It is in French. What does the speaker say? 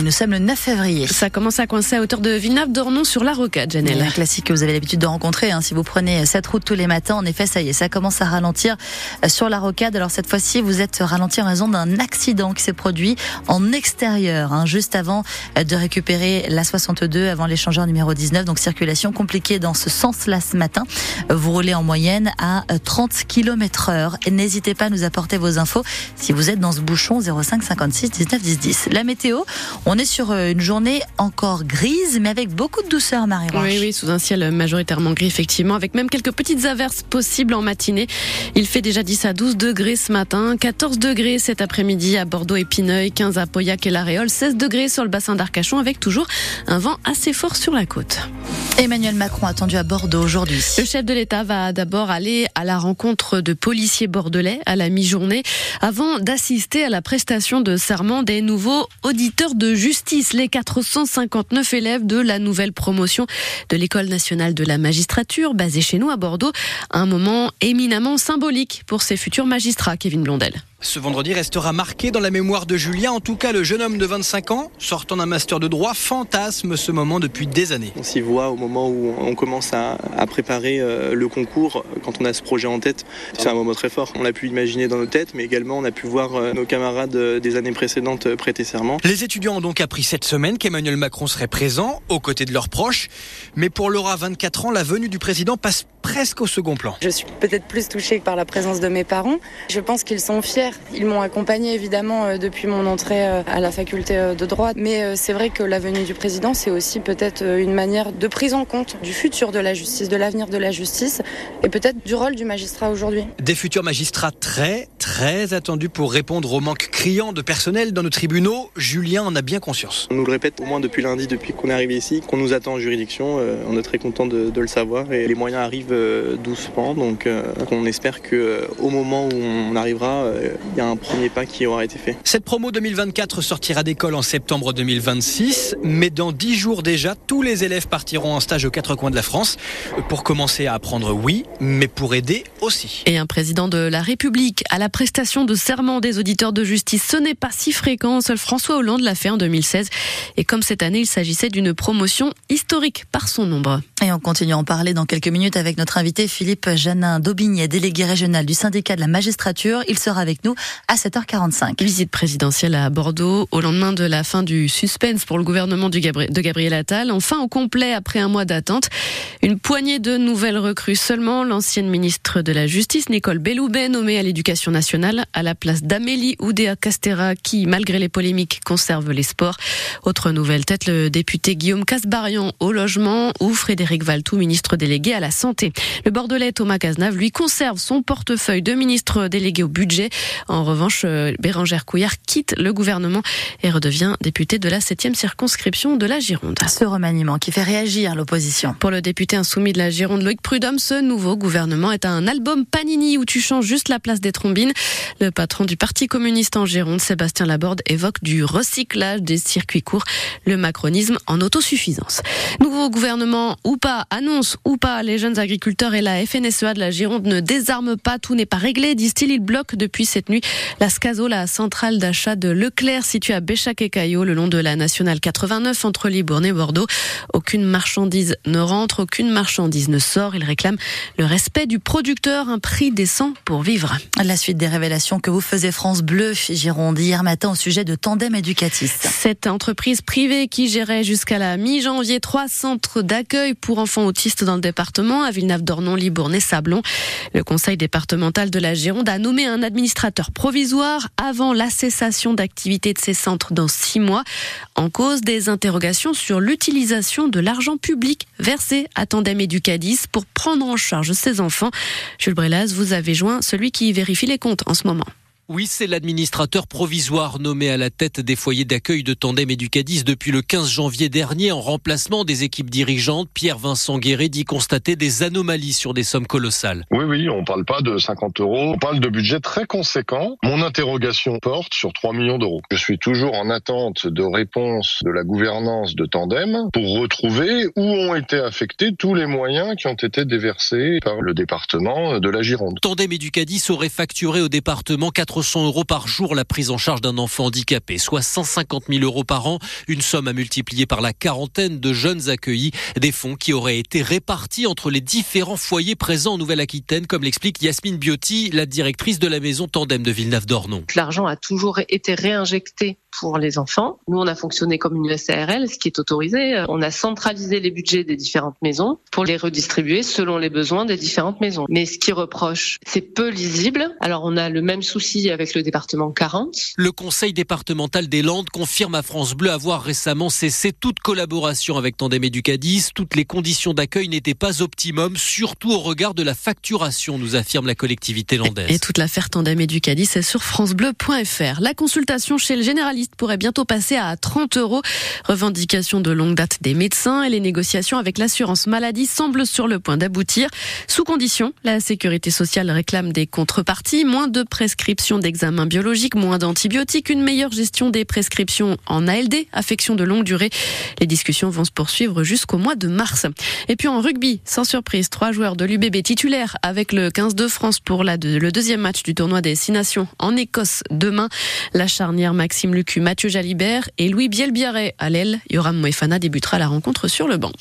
Nous sommes le 9 février. Ça commence à coincer à hauteur de Villeneuve-d'Ornon sur la rocade, Janelle. Un classique que vous avez l'habitude de rencontrer. Hein. Si vous prenez cette route tous les matins, en effet, ça y est, ça commence à ralentir euh, sur la rocade. Alors cette fois-ci, vous êtes ralenti en raison d'un accident qui s'est produit en extérieur, hein, juste avant euh, de récupérer la 62 avant l'échangeur numéro 19. Donc circulation compliquée dans ce sens-là ce matin. Vous roulez en moyenne à 30 km heure. N'hésitez pas à nous apporter vos infos si vous êtes dans ce bouchon 05 56 19 10 10. La météo, on est sur euh, une journée encore grise, mais avec beaucoup de douceur, marie Oui, oui, sous un ciel majoritairement gris, effectivement, avec même quelques petites averses possibles en matinée. Il fait déjà 10 à 12 degrés ce matin, 14 degrés cet après-midi à Bordeaux et Pineuil, 15 à Pauillac et La Réole, 16 degrés sur le bassin d'Arcachon, avec toujours un vent assez fort sur la côte. Emmanuel Macron attendu à Bordeaux aujourd'hui. Le chef de l'État va d'abord aller à la rencontre de policiers bordelais à la mi-journée avant d'assister à la prestation de serment des nouveaux auditeurs de justice, les 459 élèves de la nouvelle promotion de l'École nationale de la magistrature basée chez nous à Bordeaux. Un moment éminemment symbolique pour ces futurs magistrats, Kevin Blondel. Ce vendredi restera marqué dans la mémoire de Julien. En tout cas, le jeune homme de 25 ans, sortant d'un master de droit, fantasme ce moment depuis des années. On s'y voit au moment où on commence à, préparer euh, le concours, quand on a ce projet en tête. C'est un moment très fort. On l'a pu imaginer dans nos têtes, mais également on a pu voir euh, nos camarades euh, des années précédentes prêter serment. Les étudiants ont donc appris cette semaine qu'Emmanuel Macron serait présent aux côtés de leurs proches. Mais pour Laura, 24 ans, la venue du président passe presque au second plan. Je suis peut-être plus touchée par la présence de mes parents. Je pense qu'ils sont fiers. Ils m'ont accompagnée évidemment euh, depuis mon entrée euh, à la faculté euh, de droit. Mais c'est vrai que la venue du président, c'est aussi peut-être une manière de prise en compte du futur de la justice, de l'avenir de la justice et peut-être du rôle du magistrat aujourd'hui. Des futurs magistrats très, très attendus pour répondre au manque criant de personnel dans nos tribunaux. Julien en a bien conscience. On nous le répète au moins depuis lundi, depuis qu'on est arrivé ici, qu'on nous attend en juridiction. On est très content de, de le savoir et les moyens arrivent euh, doucement. Donc euh, on espère que euh, au moment où on arrivera, il y a un premier pas qui aura été fait. Cette promo 2024 sortira d'école en septembre 2026, mais dans dix jours déjà, tous les élèves partiront en stage aux quatre coins de la France pour commencer à apprendre, oui, mais pour aider aussi. Et un président de la République à la prestation de serment des auditeurs de justice, ce n'est pas si fréquent. Seul François Hollande l'a fait en 2016. Et comme cette année, il s'agissait d'une promotion historique par son nombre. Et on continue à en parler dans quelques minutes avec notre invité Philippe Janin d'Aubigné, délégué régional du syndicat de la magistrature. Il sera avec nous à 7h45. Visite présidentielle à Bordeaux au lendemain de la fin du suspense pour le gouvernement de Gabriel Attal. Enfin au complet après un mois d'attente. Une poignée de nouvelles recrues seulement. L'ancienne ministre de la Justice, Nicole Belloubet, nommée à l'éducation nationale à la place d'Amélie Oudéa Castera, qui, malgré les polémiques, conserve les sports. Autre nouvelle tête, le député Guillaume Casbarian au logement ou Frédéric Valtou, ministre délégué à la santé. Le Bordelais Thomas Cazenave, lui, conserve son portefeuille de ministre délégué au budget. En revanche, euh, Bérangère Couillard quitte le gouvernement et redevient député de la 7e circonscription de la Gironde. Ce remaniement qui fait réagir l'opposition. Pour le député insoumis de la Gironde, Loïc Prudhomme, ce nouveau gouvernement est un album Panini où tu changes juste la place des trombines. Le patron du Parti communiste en Gironde, Sébastien Laborde, évoque du recyclage des circuits courts, le macronisme en autosuffisance. Nouveau gouvernement ou pas, annonce ou pas, les jeunes agriculteurs et la FNSEA de la Gironde ne désarment pas, tout n'est pas réglé, disent-ils. Ils bloquent depuis cette nuit la SCASO, la centrale d'achat de Leclerc, située à Béchac et Caillot, le long de la nationale 89 entre Libourne et Bordeaux. Aucune marchandise ne rentre, aucune marchandise ne sort. Ils réclament le respect du producteur, un prix décent pour vivre. La suite des révélations que vous faisait France Bleu Gironde hier matin au sujet de Tandem Éducatif. Cette entreprise privée qui gérait jusqu'à la mi-janvier trois centres d'accueil pour enfants autistes dans le département à Villeneuve-d'Ornon, Libourne et Sablon. Le conseil départemental de la Gironde a nommé un administrateur provisoire avant la cessation d'activité de ces centres dans six mois. En cause des interrogations sur l'utilisation de l'argent public versé à Tandem Educadis pour prendre en charge ces enfants. Jules Brelas, vous avez joint celui qui vérifie les comptes en ce moment. Oui, c'est l'administrateur provisoire nommé à la tête des foyers d'accueil de Tandem Educadis depuis le 15 janvier dernier en remplacement des équipes dirigeantes. Pierre-Vincent Guéret dit constater des anomalies sur des sommes colossales. Oui, oui, on parle pas de 50 euros, on parle de budget très conséquent. Mon interrogation porte sur 3 millions d'euros. Je suis toujours en attente de réponse de la gouvernance de Tandem pour retrouver où ont été affectés tous les moyens qui ont été déversés par le département de la Gironde. Tandem Educadis aurait facturé au département 4 400 euros par jour la prise en charge d'un enfant handicapé, soit 150 000 euros par an, une somme à multiplier par la quarantaine de jeunes accueillis, des fonds qui auraient été répartis entre les différents foyers présents en Nouvelle-Aquitaine, comme l'explique Yasmine Biotti, la directrice de la maison Tandem de Villeneuve-d'Ornon. L'argent a toujours été réinjecté pour les enfants. Nous, on a fonctionné comme une SARL, ce qui est autorisé. On a centralisé les budgets des différentes maisons pour les redistribuer selon les besoins des différentes maisons. Mais ce qui reproche, c'est peu lisible. Alors, on a le même souci avec le département 40. Le conseil départemental des Landes confirme à France Bleu avoir récemment cessé toute collaboration avec Tandem Educadis. Toutes les conditions d'accueil n'étaient pas optimum, surtout au regard de la facturation, nous affirme la collectivité landaise. Et toute l'affaire Tandem Educadis est sur francebleu.fr. La consultation chez le généraliste pourrait bientôt passer à 30 euros. Revendication de longue date des médecins et les négociations avec l'assurance maladie semblent sur le point d'aboutir. Sous condition, la sécurité sociale réclame des contreparties, moins de prescriptions d'examens biologiques, moins d'antibiotiques, une meilleure gestion des prescriptions en ALD, affection de longue durée. Les discussions vont se poursuivre jusqu'au mois de mars. Et puis en rugby, sans surprise, trois joueurs de l'UBB titulaires avec le 15 de France pour le deuxième match du tournoi des Six Nations en Écosse demain. La charnière Maxime Lucu, Mathieu Jalibert et Louis Bielbiaré à l'aile. Yoram Moefana débutera la rencontre sur le banc.